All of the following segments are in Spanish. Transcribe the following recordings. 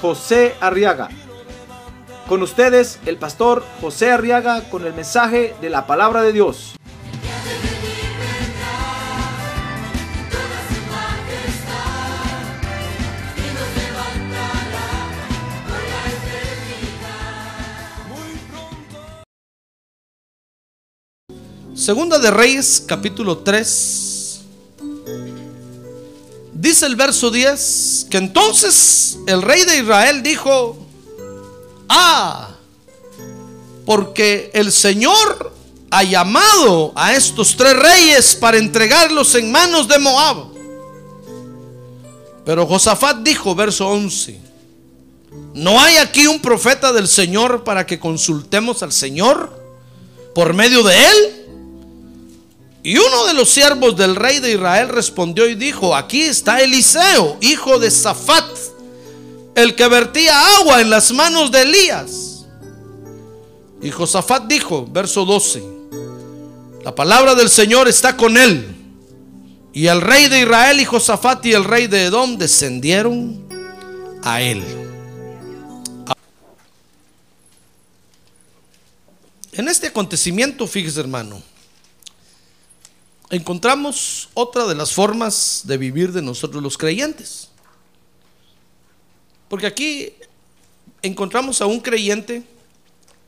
José Arriaga. Con ustedes, el pastor José Arriaga con el mensaje de la palabra de Dios. Segunda de Reyes, capítulo 3. Dice el verso 10 que entonces el rey de Israel dijo, ah, porque el Señor ha llamado a estos tres reyes para entregarlos en manos de Moab. Pero Josafat dijo, verso 11, ¿no hay aquí un profeta del Señor para que consultemos al Señor por medio de él? Y uno de los siervos del rey de Israel respondió y dijo, aquí está Eliseo, hijo de Safat, el que vertía agua en las manos de Elías. Y Josafat dijo, verso 12, la palabra del Señor está con él. Y el rey de Israel y Josafat y el rey de Edom descendieron a él. En este acontecimiento, fíjese hermano, encontramos otra de las formas de vivir de nosotros los creyentes. Porque aquí encontramos a un creyente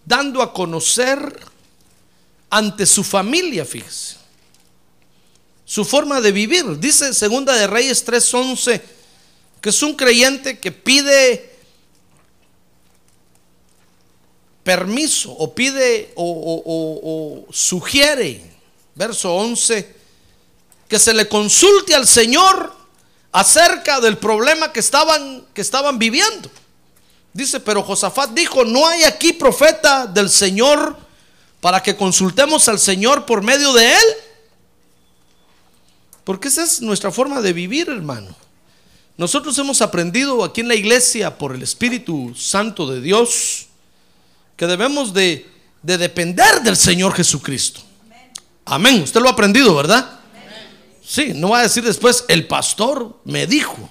dando a conocer ante su familia, fíjese, su forma de vivir. Dice Segunda de Reyes 3:11 que es un creyente que pide permiso o pide o, o- sugiere verso 11, que se le consulte al Señor acerca del problema que estaban, que estaban viviendo. Dice, pero Josafat dijo, no hay aquí profeta del Señor para que consultemos al Señor por medio de él. Porque esa es nuestra forma de vivir, hermano. Nosotros hemos aprendido aquí en la iglesia por el Espíritu Santo de Dios que debemos de, de depender del Señor Jesucristo. Amén. Usted lo ha aprendido, ¿verdad? Sí, no va a decir después, el pastor me dijo.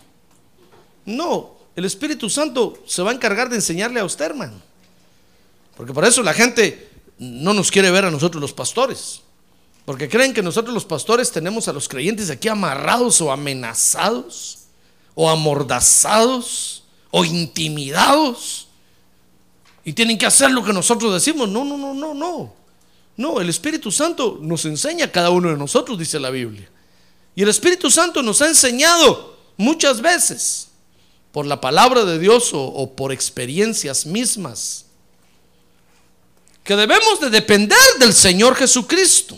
No, el Espíritu Santo se va a encargar de enseñarle a usted, hermano. Porque por eso la gente no nos quiere ver a nosotros los pastores. Porque creen que nosotros los pastores tenemos a los creyentes aquí amarrados o amenazados, o amordazados, o intimidados. Y tienen que hacer lo que nosotros decimos. No, no, no, no, no. No, el Espíritu Santo nos enseña a cada uno de nosotros, dice la Biblia. Y el Espíritu Santo nos ha enseñado muchas veces, por la palabra de Dios o, por experiencias mismas, que debemos de depender del Señor Jesucristo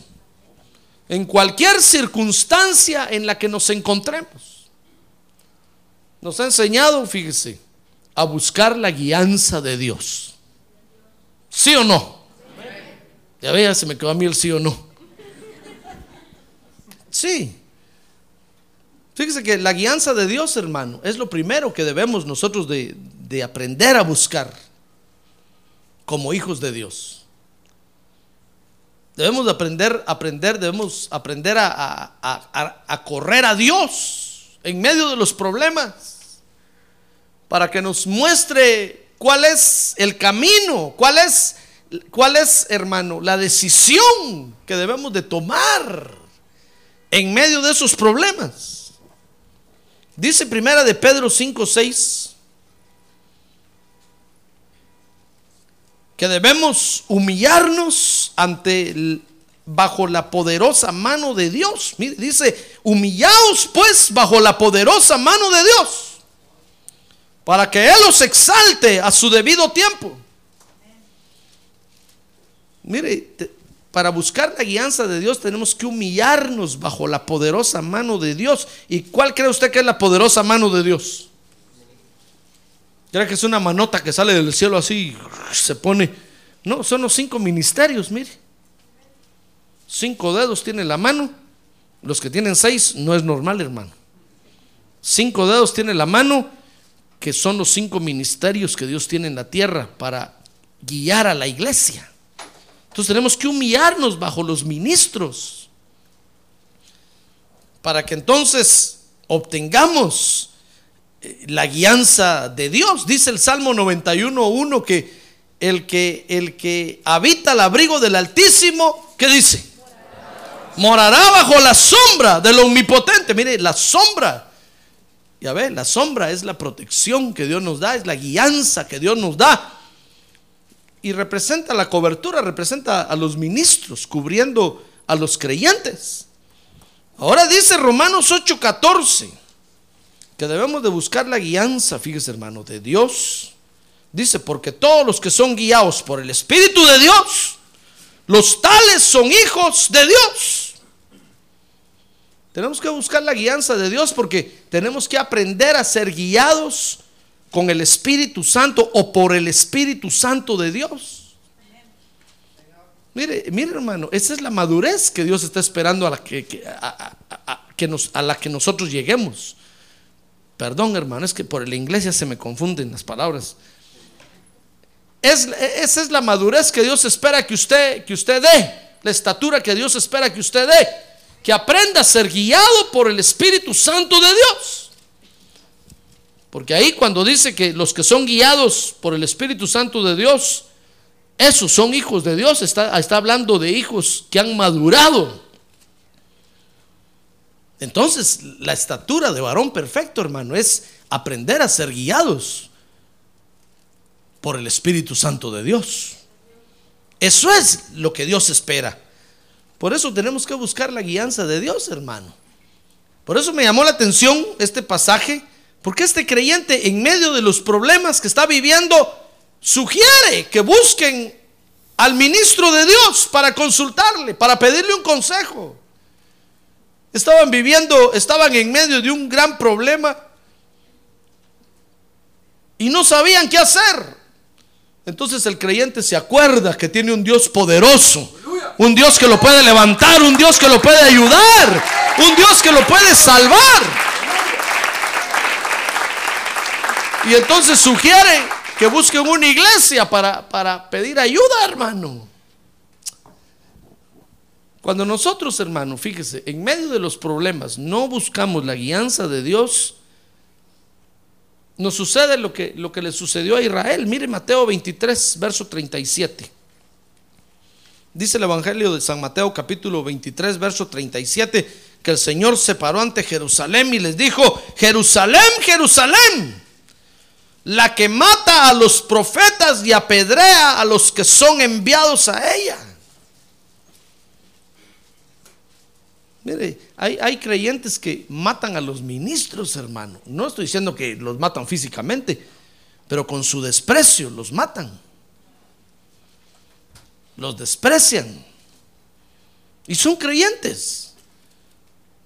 en cualquier circunstancia en la que nos encontremos. Nos ha enseñado, fíjese, a buscar la guianza de Dios. ¿Sí o no? Ya vea, se me quedó a mí el sí o no. Sí. Fíjese que la guianza de Dios, hermano, es lo primero que debemos nosotros de, de aprender a buscar como hijos de Dios. Debemos de aprender, aprender, debemos aprender a, a- a- a correr a Dios en medio de los problemas para que nos muestre cuál es el camino, cuál es, cuál es, hermano, la decisión que debemos de tomar en medio de esos problemas. Dice primera de Pedro 5, 6 que debemos humillarnos ante bajo la poderosa mano de Dios. Dice, humillaos pues bajo la poderosa mano de Dios para que Él os exalte a su debido tiempo. Mire, para buscar la guianza de Dios tenemos que humillarnos bajo la poderosa mano de Dios. ¿Y cuál cree usted que es la poderosa mano de Dios? ¿Cree que es una manota que sale del cielo así se pone? No, son los cinco ministerios, mire. Cinco dedos tiene la mano. Los que tienen seis no es normal, hermano. Cinco dedos tiene la mano, que son los cinco ministerios que Dios tiene en la tierra para guiar a la iglesia. Entonces tenemos que humillarnos bajo los ministros para que entonces obtengamos eh, la guianza de Dios. Dice el Salmo 91.1 que el que el que habita el abrigo del Altísimo, ¿qué dice? Morará bajo la sombra del omnipotente. Mire, la sombra. Ya ve, la sombra es la protección que Dios nos da, es la guianza que Dios nos da. Y representa la cobertura, representa a los ministros cubriendo a los creyentes. Ahora dice Romanos 8:14 que debemos de buscar la guianza, fíjese hermano, de Dios. Dice, porque todos los que son guiados por el Espíritu de Dios, los tales son hijos de Dios. Tenemos que buscar la guianza de Dios porque tenemos que aprender a ser guiados con el Espíritu Santo o por el Espíritu Santo de Dios. Mire, mire hermano, esa es la madurez que Dios está esperando a la que, que nos, a la que nosotros lleguemos. Perdón hermano, es que por la iglesia se me confunden las palabras. Es, esa es la madurez que Dios espera que usted, que usted dé, la estatura que Dios espera que usted dé, que aprenda a ser guiado por el Espíritu Santo de Dios. Porque ahí cuando dice que los que son guiados por el Espíritu Santo de Dios, esos son hijos de Dios, está, está hablando de hijos que han madurado. Entonces, la estatura de varón perfecto, hermano, es aprender a ser guiados por el Espíritu Santo de Dios. Eso es lo que Dios espera. Por eso tenemos que buscar la guianza de Dios, hermano. Por eso me llamó la atención este pasaje, porque este creyente en medio de los problemas que está viviendo, sugiere que busquen al ministro de Dios para consultarle, para pedirle un consejo. Estaban viviendo, estaban en medio de un gran problema y no sabían qué hacer. Entonces el creyente se acuerda que tiene un Dios poderoso, un Dios que lo puede levantar, un Dios que lo puede ayudar, un Dios que lo puede salvar. Y entonces sugiere que busquen una iglesia para, para pedir ayuda, hermano. Cuando nosotros, hermano, fíjese, en medio de los problemas no buscamos la guianza de Dios, nos sucede lo que, lo que le sucedió a Israel. Mire Mateo 23, verso 37. Dice el Evangelio de San Mateo capítulo 23, verso 37, que el Señor se paró ante Jerusalén y les dijo, Jerusalén, Jerusalén, la que mata a los profetas y apedrea a los que son enviados a ella. Mire, hay, creyentes que matan a los ministros, hermano. No estoy diciendo que los matan físicamente, pero con su desprecio los matan. Los desprecian. Y son creyentes.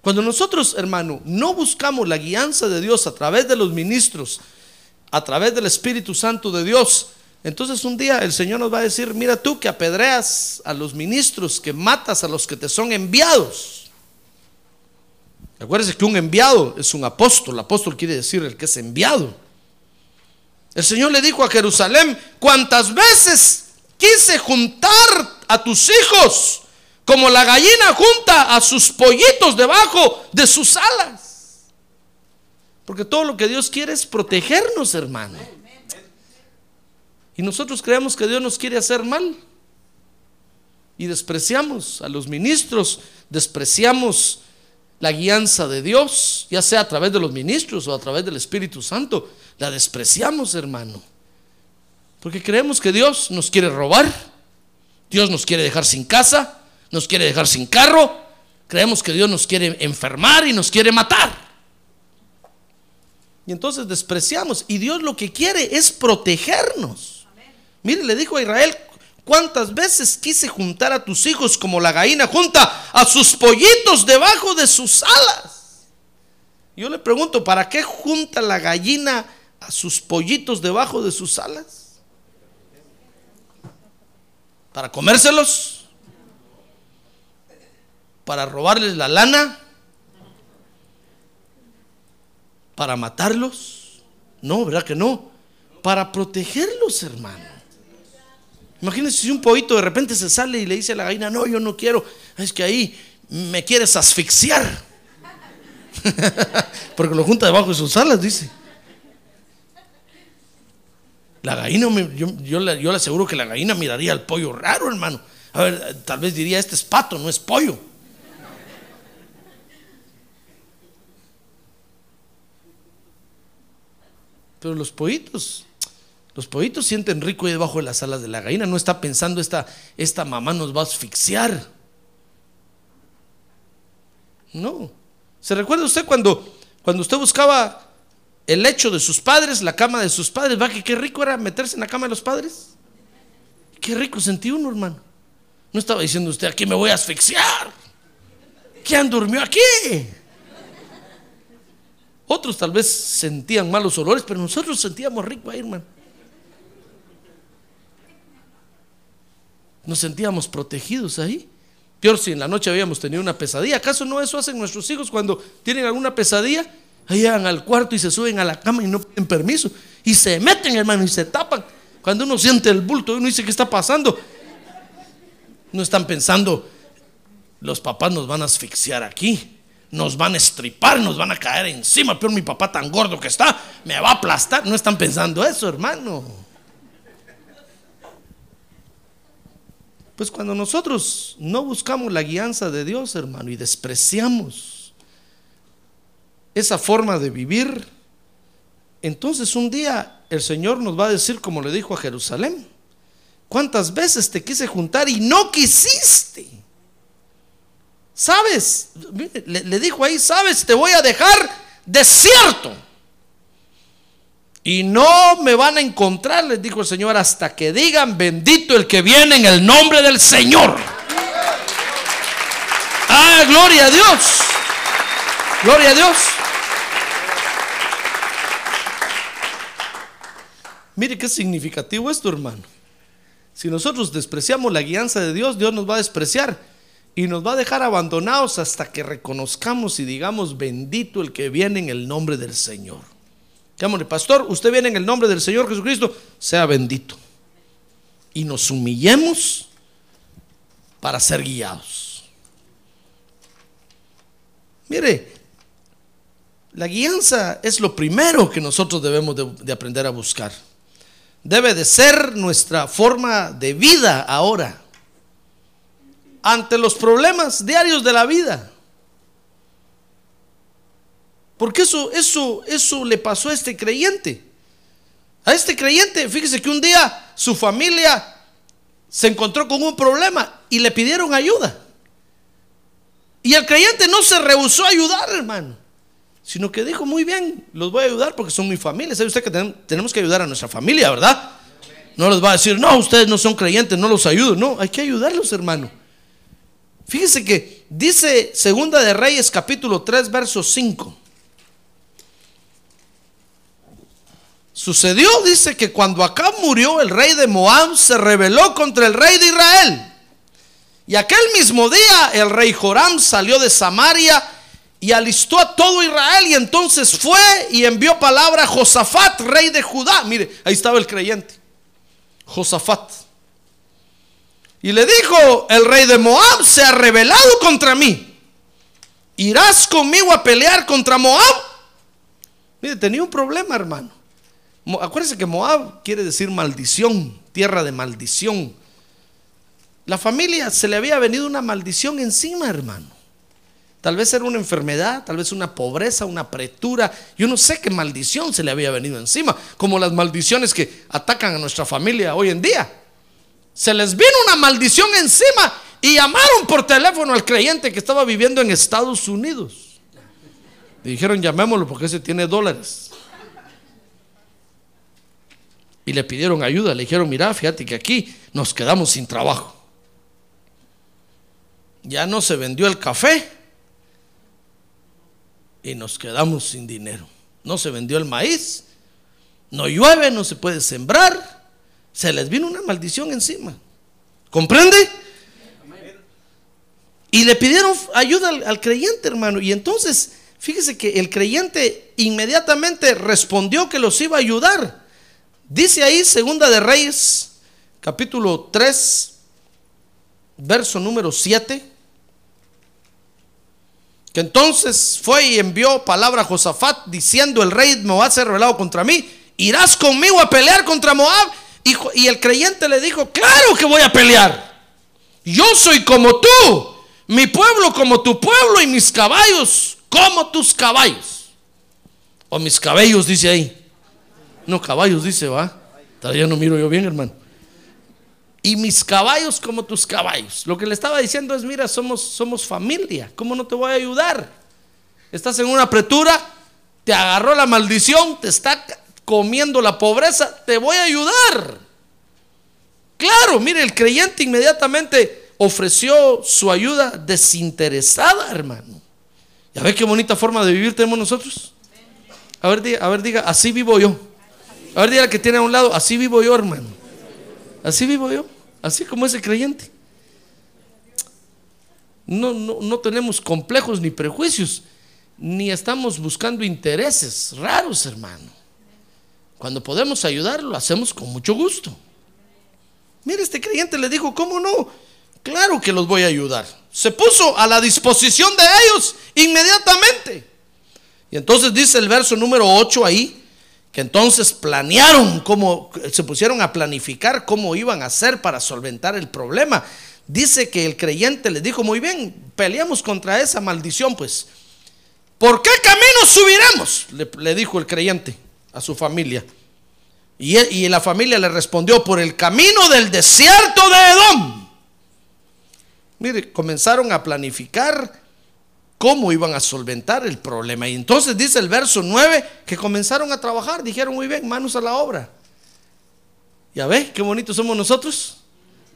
Cuando nosotros, hermano, no buscamos la guianza de Dios a través de los ministros, a través del Espíritu Santo de Dios, entonces un día el Señor nos va a decir, mira tú que apedreas a los ministros, que matas a los que te son enviados. Acuérdense que un enviado es un apóstol. Apóstol quiere decir el que es enviado. El Señor le dijo a Jerusalén, cuántas veces quise juntar a tus hijos como la gallina junta a sus pollitos debajo de sus alas. Porque todo lo que Dios quiere es protegernos, hermano. Y nosotros creemos que Dios nos quiere hacer mal. Y despreciamos a los ministros, despreciamos la guianza de Dios, ya sea a través de los ministros o a través del Espíritu Santo, la despreciamos, hermano. Porque creemos que Dios nos quiere robar, Dios nos quiere dejar sin casa, nos quiere dejar sin carro, creemos que Dios nos quiere enfermar y nos quiere matar. Y entonces despreciamos. Y Dios lo que quiere es protegernos. Mire, le dijo a Israel, ¿Cuántas veces quise juntar a tus hijos como la gallina junta a sus pollitos debajo de sus alas? Yo le pregunto, ¿para qué junta la gallina a sus pollitos debajo de sus alas? ¿Para comérselos? ¿Para robarles la lana? ¿Para matarlos? No, ¿verdad que no? Para protegerlos, hermano. Imagínense si un pollito de repente se sale y le dice a la gallina, no, yo no quiero, es que ahí me quieres asfixiar. Porque lo junta debajo de sus alas, dice. La gallina, yo, yo, le, aseguro que la gallina miraría al pollo raro, hermano. A ver, tal vez diría, este es pato, no es pollo. Pero los pollitos, los pollitos sienten rico ahí debajo de las alas de la gallina. No está pensando, esta, esta mamá nos va a asfixiar. No. ¿Se recuerda usted cuando, cuando usted buscaba el lecho de sus padres, la cama de sus padres? ¿Va que qué rico era meterse en la cama de los padres? Qué rico sentí uno, hermano. No estaba diciendo usted, aquí me voy a asfixiar. ¿Quién durmió aquí? Otros tal vez sentían malos olores, pero nosotros sentíamos rico ahí, hermano. Nos sentíamos protegidos ahí. Peor si en la noche habíamos tenido una pesadilla. ¿Acaso no eso hacen nuestros hijos cuando tienen alguna pesadilla? Ahí llegan al cuarto y se suben a la cama y no piden permiso. Y se meten, hermano, y se tapan. Cuando uno siente el bulto, uno dice, ¿qué está pasando? No están pensando, los papás nos van a asfixiar aquí nos van a estripar, nos van a caer encima. Pero mi papá tan gordo que está, me va a aplastar. No están pensando eso, hermano. Pues cuando nosotros no buscamos la guianza de Dios, hermano, y despreciamos esa forma de vivir, entonces un día el Señor nos va a decir, como le dijo a Jerusalén, ¿cuántas veces te quise juntar y no quisiste? ¿Sabes? Le, dijo ahí, ¿sabes? Te voy a dejar desierto. Y no me van a encontrar, les dijo el Señor, hasta que digan, bendito el que viene en el nombre del Señor. Ah, gloria a Dios. Gloria a Dios. Mire qué significativo esto, hermano. Si nosotros despreciamos la guianza de Dios, Dios nos va a despreciar y nos va a dejar abandonados hasta que reconozcamos y digamos bendito el que viene en el nombre del Señor. Llámale, pastor, usted viene en el nombre del Señor Jesucristo, sea bendito. Y nos humillemos para ser guiados. Mire, la guianza es lo primero que nosotros debemos de, de aprender a buscar. Debe de ser nuestra forma de vida ahora ante los problemas diarios de la vida. Porque eso, eso, eso le pasó a este creyente. A este creyente, fíjese que un día su familia se encontró con un problema y le pidieron ayuda. Y el creyente no se rehusó a ayudar, hermano, sino que dijo, muy bien, los voy a ayudar porque son mi familia. ¿Sabe usted que tenemos que ayudar a nuestra familia, verdad? No les va a decir, no, ustedes no son creyentes, no los ayudo. No, hay que ayudarlos, hermano. Fíjese que dice Segunda de Reyes capítulo 3 verso 5. Sucedió, dice que cuando acá murió el rey de Moab, se rebeló contra el rey de Israel. Y aquel mismo día el rey Joram salió de Samaria y alistó a todo Israel y entonces fue y envió palabra a Josafat, rey de Judá. Mire, ahí estaba el creyente. Josafat. Y le dijo, el rey de Moab se ha rebelado contra mí. ¿Irás conmigo a pelear contra Moab? Mire, tenía un problema, hermano. Acuérdense que Moab quiere decir maldición, tierra de maldición. La familia se le había venido una maldición encima, hermano. Tal vez era una enfermedad, tal vez una pobreza, una pretura. Yo no sé qué maldición se le había venido encima, como las maldiciones que atacan a nuestra familia hoy en día. Se les vino una maldición encima y llamaron por teléfono al creyente que estaba viviendo en Estados Unidos. dijeron, llamémoslo porque ese tiene dólares. Y le pidieron ayuda. Le dijeron, mira, fíjate que aquí nos quedamos sin trabajo. Ya no se vendió el café y nos quedamos sin dinero. No se vendió el maíz no llueve, no se puede sembrar. Se les vino una maldición encima. ¿Comprende? Y le pidieron ayuda al, creyente, hermano. Y entonces, fíjese que el creyente inmediatamente respondió que los iba a ayudar. Dice ahí, segunda de Reyes, capítulo 3, verso número 7. Que entonces fue y envió palabra a Josafat diciendo: El rey Moab se ha revelado contra mí. ¿Irás conmigo a pelear contra Moab? Y, el creyente le dijo: Claro que voy a pelear. Yo soy como tú, mi pueblo como tu pueblo y mis caballos como tus caballos. O mis cabellos, dice ahí. No, caballos, dice, va. Todavía no miro yo bien, hermano. Y mis caballos como tus caballos. Lo que le estaba diciendo es, mira, somos, somos familia. ¿Cómo no te voy a ayudar? Estás en una apretura, te agarró la maldición, te está comiendo la pobreza, te voy a ayudar. Claro, mire, el creyente inmediatamente ofreció su ayuda desinteresada, hermano. ¿Ya ve qué bonita forma de vivir tenemos nosotros? A ver, diga, a ver, diga, así vivo yo. A ver, diga que tiene a un lado, así vivo yo, hermano. Así vivo yo, así como ese creyente. No, no, no tenemos complejos ni prejuicios, ni estamos buscando intereses raros, hermano. Cuando podemos ayudar, lo hacemos con mucho gusto. Mire, este creyente le dijo, ¿cómo no? Claro que los voy a ayudar. Se puso a la disposición de ellos inmediatamente. Y entonces dice el verso número 8 ahí, que entonces planearon cómo, se pusieron a planificar cómo iban a hacer para solventar el problema. Dice que el creyente le dijo, muy bien, peleamos contra esa maldición, pues. ¿Por qué camino subiremos? Le, le dijo el creyente a su familia. Y, la familia le respondió, por el camino del desierto de Edom. Mire, comenzaron a planificar cómo iban a solventar el problema. Y entonces dice el verso 9 que comenzaron a trabajar, dijeron muy bien, manos a la obra. ¿Ya ve qué bonitos somos nosotros?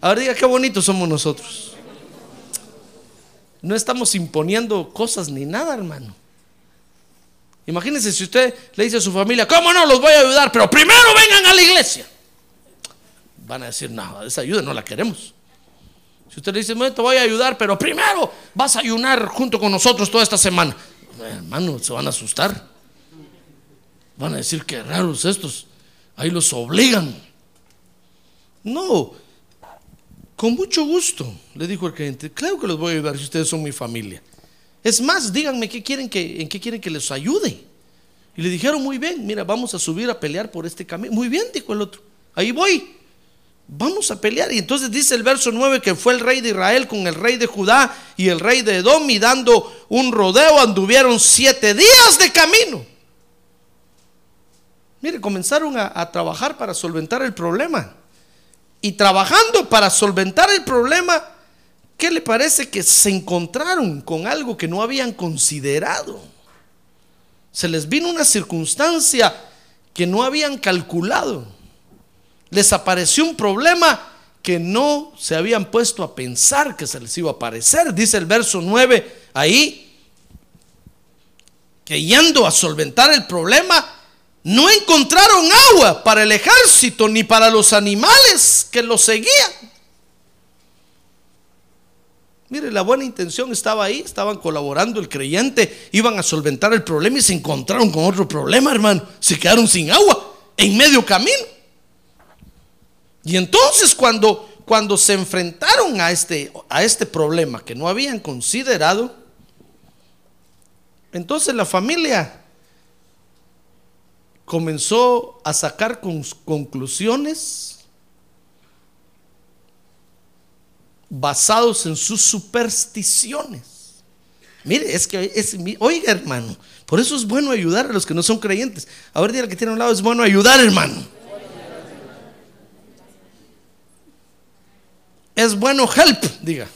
Ahora diga qué bonitos somos nosotros. No estamos imponiendo cosas ni nada, hermano. Imagínense si usted le dice a su familia, ¿cómo no los voy a ayudar? Pero primero vengan a la iglesia. Van a decir, no, esa ayuda no la queremos. Si usted le dice, "Bueno, te voy a ayudar, pero primero vas a ayunar junto con nosotros toda esta semana. Hermano, se van a asustar. Van a decir, qué raros estos. Ahí los obligan. No, con mucho gusto, le dijo el creyente. Claro que los voy a ayudar si ustedes son mi familia. Es más, díganme qué quieren que, en qué quieren que les ayude. Y le dijeron, muy bien, mira, vamos a subir a pelear por este camino. Muy bien, dijo el otro. Ahí voy. Vamos a pelear. Y entonces dice el verso 9 que fue el rey de Israel con el rey de Judá y el rey de Edom y dando un rodeo anduvieron siete días de camino. Mire, comenzaron a, a trabajar para solventar el problema. Y trabajando para solventar el problema, ¿qué le parece que se encontraron con algo que no habían considerado? Se les vino una circunstancia que no habían calculado. Les apareció un problema que no se habían puesto a pensar que se les iba a aparecer. Dice el verso 9 ahí, que yendo a solventar el problema, no encontraron agua para el ejército ni para los animales que los seguían. Mire, la buena intención estaba ahí, estaban colaborando el creyente, iban a solventar el problema y se encontraron con otro problema, hermano. Se quedaron sin agua en medio camino. Y entonces cuando, cuando se enfrentaron a este, a este problema que no habían considerado, entonces la familia comenzó a sacar con- conclusiones basados en sus supersticiones. Mire, es que es, oiga hermano, por eso es bueno ayudar a los que no son creyentes. A ver, dígale que tiene a un lado, es bueno ayudar hermano. Es bueno help, diga.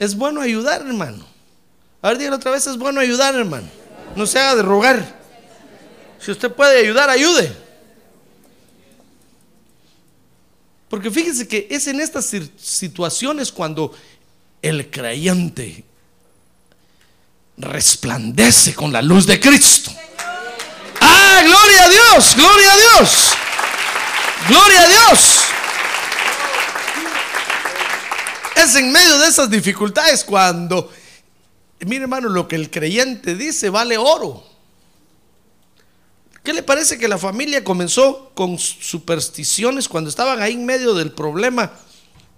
Es bueno ayudar, hermano. A ver, dígale otra vez, es bueno ayudar, hermano. No se haga de rogar. Si usted puede ayudar, ayude. Porque fíjese que es en estas situaciones cuando el creyente resplandece con la luz de Cristo. Ah, gloria a Dios, gloria a Dios. Gloria a Dios. Es en medio de esas dificultades cuando, mire hermano, lo que el creyente dice vale oro. ¿Qué le parece que la familia comenzó con supersticiones cuando estaban ahí en medio del problema?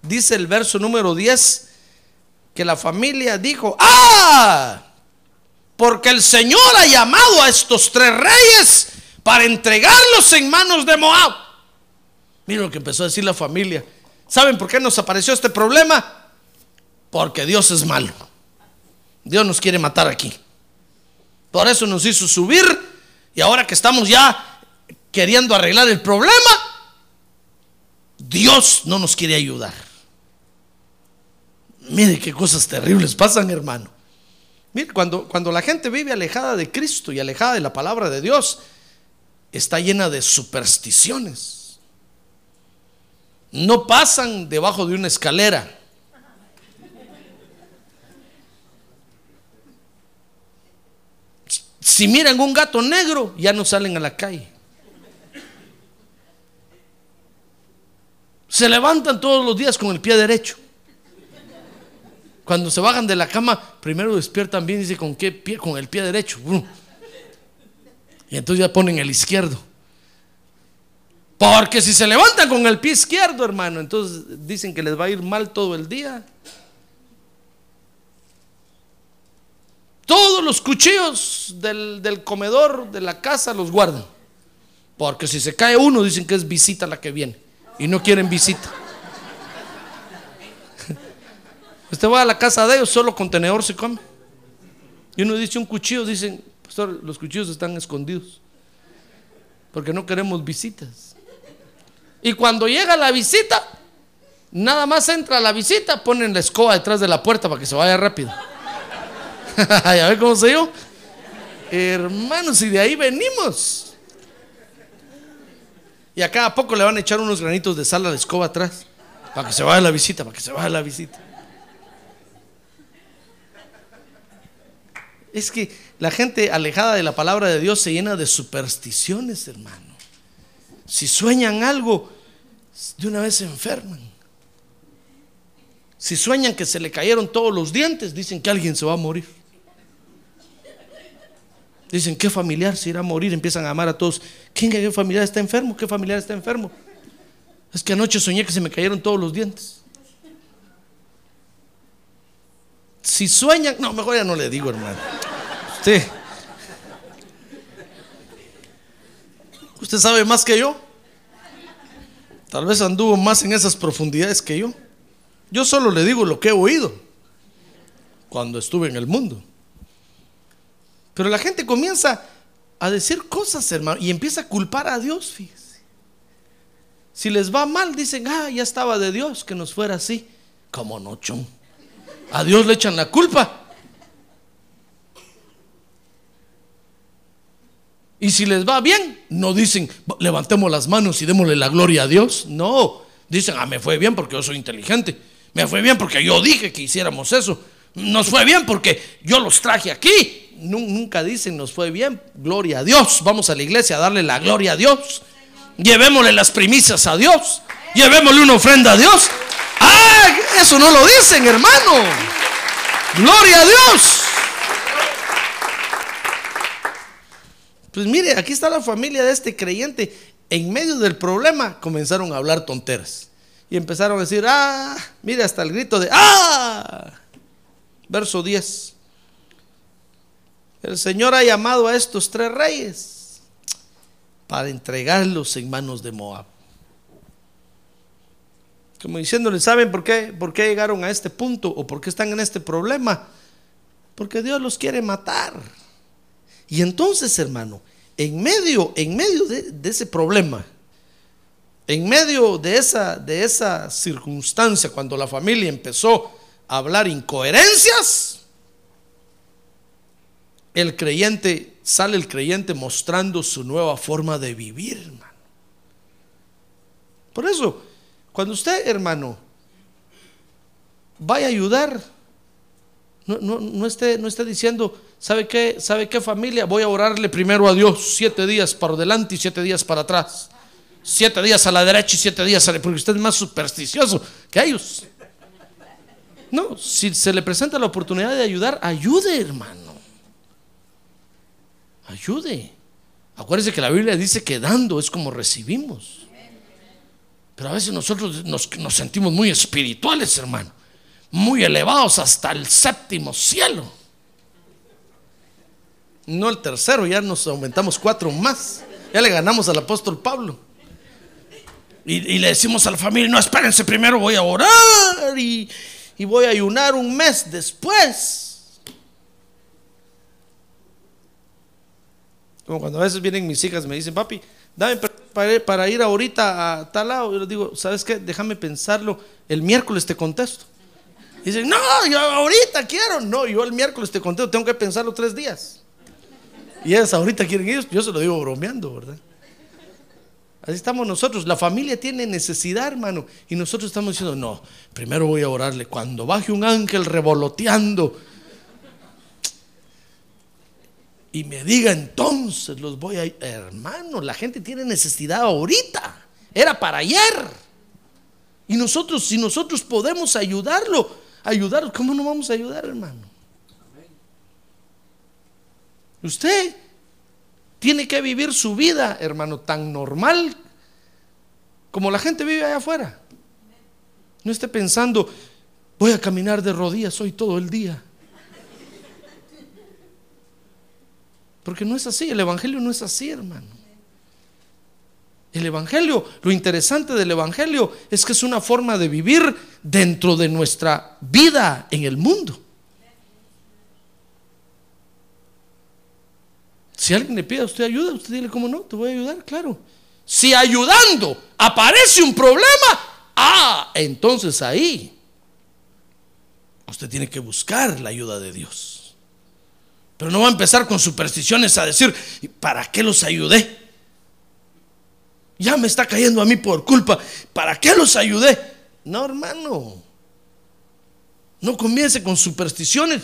Dice el verso número 10 que la familia dijo, ah, porque el Señor ha llamado a estos tres reyes para entregarlos en manos de Moab. Miren lo que empezó a decir la familia. ¿Saben por qué nos apareció este problema? Porque Dios es malo. Dios nos quiere matar aquí. Por eso nos hizo subir y ahora que estamos ya queriendo arreglar el problema, Dios no nos quiere ayudar. Mire qué cosas terribles pasan, hermano. Mire, cuando, cuando la gente vive alejada de Cristo y alejada de la palabra de Dios, está llena de supersticiones. No pasan debajo de una escalera. Si miran un gato negro, ya no salen a la calle. Se levantan todos los días con el pie derecho. Cuando se bajan de la cama, primero despiertan bien dice con qué pie, con el pie derecho. Y entonces ya ponen el izquierdo. Porque si se levantan con el pie izquierdo, hermano, entonces dicen que les va a ir mal todo el día. Todos los cuchillos del, del, comedor de la casa los guardan. Porque si se cae uno, dicen que es visita la que viene. Y no quieren visita. Usted va a la casa de ellos, solo con tenedor se come. Y uno dice un cuchillo, dicen, pastor, los cuchillos están escondidos. Porque no queremos visitas. Y cuando llega la visita, nada más entra la visita, ponen la escoba detrás de la puerta para que se vaya rápido. ¿Ya ve cómo se yo? Hermanos, y de ahí venimos. Y a cada poco le van a echar unos granitos de sal a la escoba atrás. Para que se vaya la visita, para que se vaya la visita. Es que la gente alejada de la palabra de Dios se llena de supersticiones, hermano. Si sueñan algo, de una vez se enferman. Si sueñan que se le cayeron todos los dientes, dicen que alguien se va a morir. Dicen, ¿qué familiar se irá a morir? Empiezan a amar a todos. ¿Quién qué familiar está enfermo? ¿Qué familiar está enfermo? Es que anoche soñé que se me cayeron todos los dientes. Si sueñan, no, mejor ya no le digo, hermano. Usted, usted sabe más que yo. Tal vez anduvo más en esas profundidades que yo. Yo solo le digo lo que he oído cuando estuve en el mundo. Pero la gente comienza a decir cosas, hermano, y empieza a culpar a Dios, fíjese. Si les va mal, dicen, ah, ya estaba de Dios que nos fuera así. Como no, chon. A Dios le echan la culpa. Y si les va bien, no dicen, levantemos las manos y démosle la gloria a Dios. No, dicen, ah, me fue bien porque yo soy inteligente. Me fue bien porque yo dije que hiciéramos eso. Nos fue bien porque yo los traje aquí. Nunca dicen nos fue bien, gloria a Dios. Vamos a la iglesia a darle la gloria a Dios. Llevémosle las primicias a Dios. Llevémosle una ofrenda a Dios. Ah, eso no lo dicen, hermano. Gloria a Dios. Pues mire, aquí está la familia de este creyente. En medio del problema comenzaron a hablar tonteras. Y empezaron a decir, ah, mire hasta el grito de, ah. Verso 10. El Señor ha llamado a estos tres reyes para entregarlos en manos de Moab. Como diciéndole, ¿saben por qué? ¿Por qué llegaron a este punto o por qué están en este problema? Porque Dios los quiere matar. Y entonces, hermano, en medio, en medio de, de ese problema, en medio de esa, de esa circunstancia, cuando la familia empezó a hablar incoherencias, el creyente, sale el creyente mostrando su nueva forma de vivir, hermano. Por eso, cuando usted, hermano, vaya a ayudar, no, no, no, esté, no esté diciendo, ¿sabe qué? ¿Sabe qué familia? Voy a orarle primero a Dios siete días para adelante y siete días para atrás. Siete días a la derecha y siete días a la porque usted es más supersticioso que ellos. No, si se le presenta la oportunidad de ayudar, ayude, hermano. Ayude. Acuérdese que la Biblia dice que dando es como recibimos. Pero a veces nosotros nos, sentimos muy espirituales, hermano. Muy elevados hasta el séptimo cielo. No el tercero, ya nos aumentamos cuatro más. Ya le ganamos al apóstol Pablo. Y, y le decimos a la familia, no, espérense, primero voy a orar y, y voy a ayunar un mes después. Como cuando a veces vienen mis hijas y me dicen, papi, dame para ir, ir ahorita a tal lado. Yo les digo, ¿sabes qué? Déjame pensarlo. El miércoles te contesto. Y dicen, no, yo ahorita quiero. No, yo el miércoles te contesto, tengo que pensarlo tres días. Y ellas ahorita quieren ellos, yo se lo digo bromeando, ¿verdad? Así estamos nosotros. La familia tiene necesidad, hermano. Y nosotros estamos diciendo, no, primero voy a orarle. Cuando baje un ángel revoloteando y me diga entonces, los voy a... Hermano, la gente tiene necesidad ahorita. Era para ayer. Y nosotros, si nosotros podemos ayudarlo, ayudarlo, ¿cómo no vamos a ayudar, hermano? Usted tiene que vivir su vida, hermano, tan normal como la gente vive allá afuera. No esté pensando, voy a caminar de rodillas hoy todo el día. Porque no es así, el Evangelio no es así, hermano. El Evangelio, lo interesante del Evangelio es que es una forma de vivir dentro de nuestra vida en el mundo. Si alguien le pide a usted ayuda, usted dile, ¿cómo no? Te voy a ayudar, claro. Si ayudando aparece un problema, ah, entonces ahí usted tiene que buscar la ayuda de Dios. Pero no va a empezar con supersticiones a decir, "¿Y ¿para qué los ayudé? Ya me está cayendo a mí por culpa, ¿para qué los ayudé? No, hermano. No comience con supersticiones.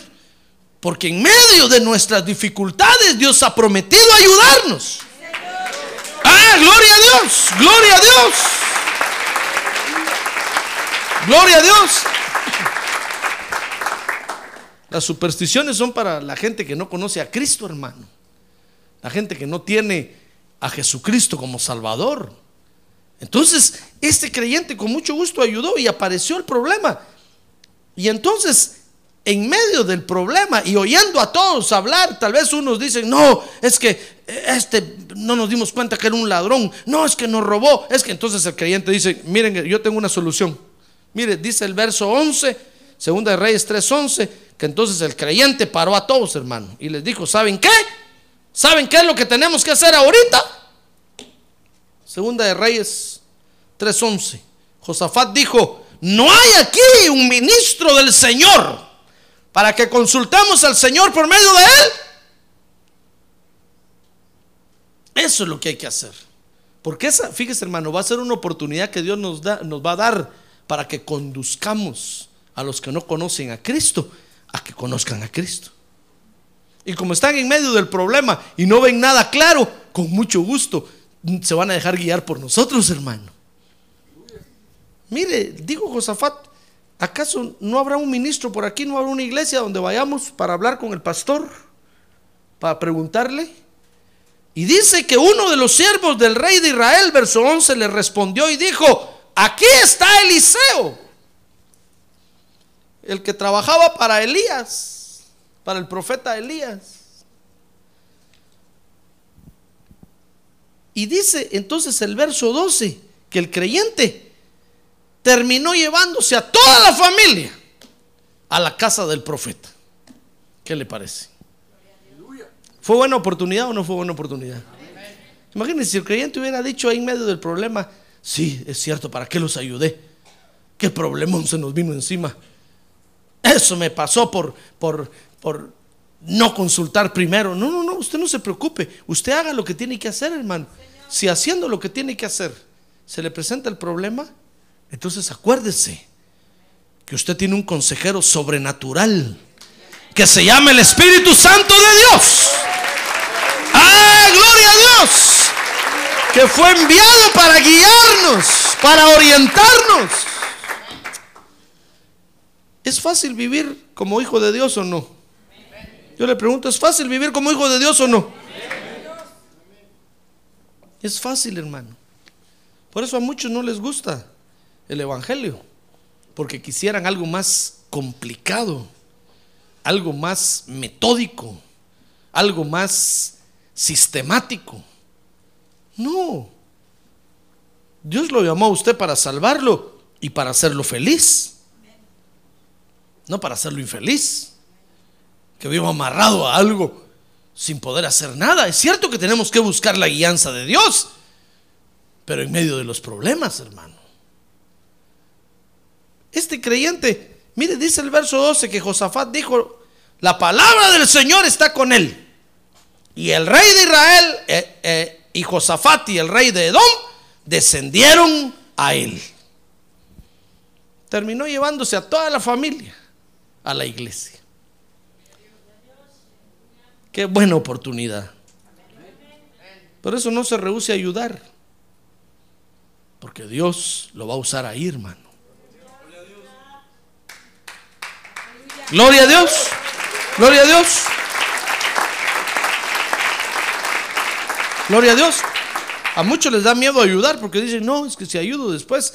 Porque en medio de nuestras dificultades Dios ha prometido ayudarnos. Ah, gloria a Dios, gloria a Dios. Gloria a Dios. Las supersticiones son para la gente que no conoce a Cristo, hermano. La gente que no tiene a Jesucristo como Salvador. Entonces, este creyente con mucho gusto ayudó y apareció el problema. Y entonces, en medio del problema y oyendo a todos hablar, tal vez unos dicen, no, es que este no nos dimos cuenta que era un ladrón, no, es que nos robó, es que entonces el creyente dice, miren, yo tengo una solución. Mire, dice el verso 11, segunda de Reyes 3:11, que entonces el creyente paró a todos, hermano, y les dijo, ¿saben qué? ¿Saben qué es lo que tenemos que hacer ahorita? Segunda de Reyes 3:11. Josafat dijo, no hay aquí un ministro del Señor para que consultemos al Señor por medio de él. Eso es lo que hay que hacer. Porque esa, fíjese hermano, va a ser una oportunidad que Dios nos, da, nos va a dar para que conduzcamos a los que no conocen a Cristo a que conozcan a Cristo. Y como están en medio del problema y no ven nada claro, con mucho gusto se van a dejar guiar por nosotros, hermano. Mire, digo Josafat, ¿acaso no habrá un ministro por aquí, no habrá una iglesia donde vayamos para hablar con el pastor, para preguntarle? Y dice que uno de los siervos del rey de Israel, verso 11, le respondió y dijo, aquí está Eliseo, el que trabajaba para Elías, para el profeta Elías. Y dice entonces el verso 12 que el creyente terminó llevándose a toda la familia a la casa del profeta. ¿Qué le parece? ¿Fue buena oportunidad o no fue buena oportunidad? Imagínense si el creyente hubiera dicho ahí en medio del problema, sí, es cierto, ¿para qué los ayudé? ¿Qué problemón se nos vino encima? Eso me pasó por, por, por no consultar primero. No, no, no, usted no se preocupe. Usted haga lo que tiene que hacer, hermano. Si haciendo lo que tiene que hacer se le presenta el problema, entonces acuérdese que usted tiene un consejero sobrenatural que se llama el Espíritu Santo de Dios. ¡Ah, gloria a Dios! Que fue enviado para guiarnos, para orientarnos. ¿Es fácil vivir como hijo de Dios o no? Yo le pregunto, ¿es fácil vivir como hijo de Dios o no? Es fácil, hermano. Por eso a muchos no les gusta el Evangelio, porque quisieran algo más complicado, algo más metódico, algo más sistemático. No. Dios lo llamó a usted para salvarlo y para hacerlo feliz, no para hacerlo infeliz, que viva amarrado a algo sin poder hacer nada. Es cierto que tenemos que buscar la guianza de Dios, pero en medio de los problemas, hermano. Este creyente, mire, dice el verso 12 que Josafat dijo, la palabra del Señor está con él. Y el rey de Israel eh, eh, y Josafat y el rey de Edom descendieron a él. Terminó llevándose a toda la familia a la iglesia. Qué buena oportunidad. Por eso no se rehúse a ayudar. Porque Dios lo va a usar ahí, hermano. Gloria a Dios. Gloria a Dios. Gloria a Dios. A muchos les da miedo ayudar porque dicen, no, es que si ayudo después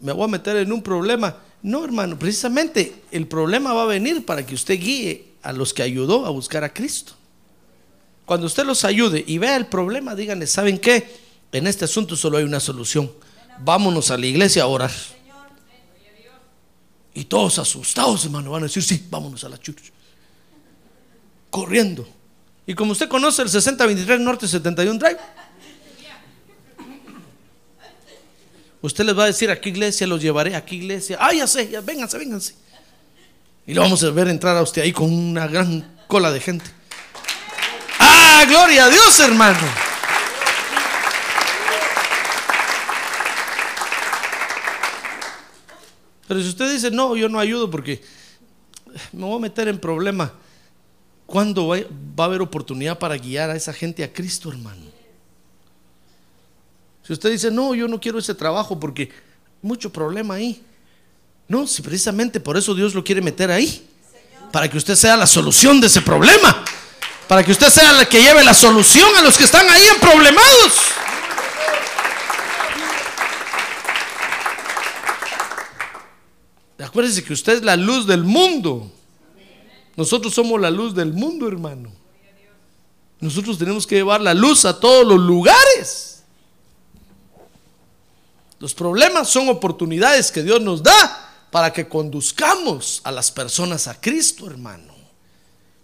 me voy a meter en un problema. No, hermano, precisamente el problema va a venir para que usted guíe a los que ayudó a buscar a Cristo. Cuando usted los ayude y vea el problema, díganle, ¿saben qué? En este asunto solo hay una solución. Vámonos a la iglesia a orar. Y todos asustados, hermano, van a decir, sí, vámonos a la church. Corriendo. Y como usted conoce el 6023 Norte 71 Drive, usted les va a decir, ¿a qué iglesia los llevaré? ¿A qué iglesia? Ah, ya sé, ya, vénganse, vénganse. Y lo vamos a ver entrar a usted ahí con una gran cola de gente. ¡Ah, gloria a Dios, hermano! Pero si usted dice, no, yo no ayudo porque me voy a meter en problema, ¿cuándo va a haber oportunidad para guiar a esa gente a Cristo, hermano? Si usted dice, no, yo no quiero ese trabajo porque mucho problema ahí. No, si precisamente por eso Dios lo quiere meter ahí. Para que usted sea la solución de ese problema. Para que usted sea el que lleve la solución a los que están ahí en problemados. Acuérdese que usted es la luz del mundo. Nosotros somos la luz del mundo, hermano. Nosotros tenemos que llevar la luz a todos los lugares. Los problemas son oportunidades que Dios nos da para que conduzcamos a las personas a Cristo, hermano.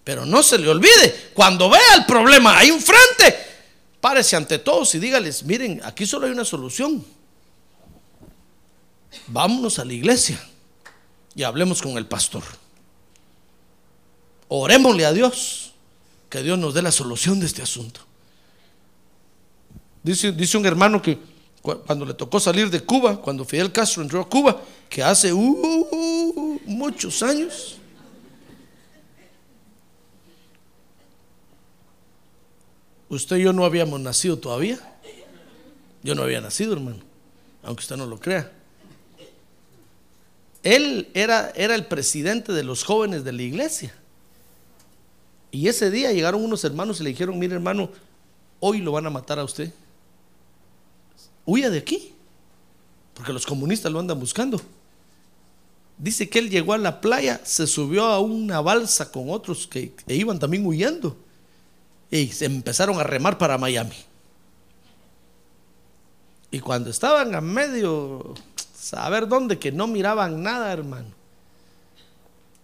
Pero no se le olvide, cuando vea el problema ahí enfrente, párese ante todos y dígales, miren, aquí solo hay una solución. Vámonos a la iglesia y hablemos con el pastor. Orémosle a Dios, que Dios nos dé la solución de este asunto. Dice, dice un hermano que cuando le tocó salir de Cuba, cuando Fidel Castro entró a Cuba, que hace uh, muchos años, usted y yo no habíamos nacido todavía. Yo no había nacido, hermano, aunque usted no lo crea. Él era, era el presidente de los jóvenes de la iglesia. Y ese día llegaron unos hermanos y le dijeron, mire hermano, hoy lo van a matar a usted. Huya de aquí, porque los comunistas lo andan buscando. Dice que él llegó a la playa, se subió a una balsa con otros que, que iban también huyendo y se empezaron a remar para Miami. Y cuando estaban a medio, saber dónde, que no miraban nada, hermano.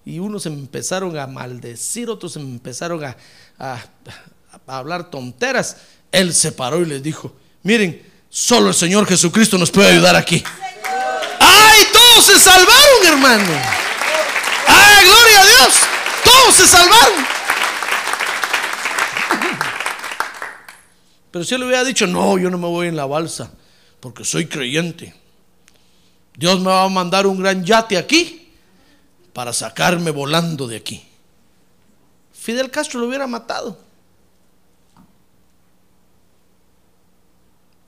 Y unos empezaron a maldecir, otros empezaron a hablar tonteras. Él se paró y les dijo, miren, solo el Señor Jesucristo nos puede ayudar aquí. ¡Ay! Todos se salvaron, hermano. ¡Ay, gloria a Dios! Todos se salvaron. Pero si él le hubiera dicho, no, yo no me voy en la balsa, porque soy creyente. Dios me va a mandar un gran yate aquí para sacarme volando de aquí. Fidel Castro lo hubiera matado.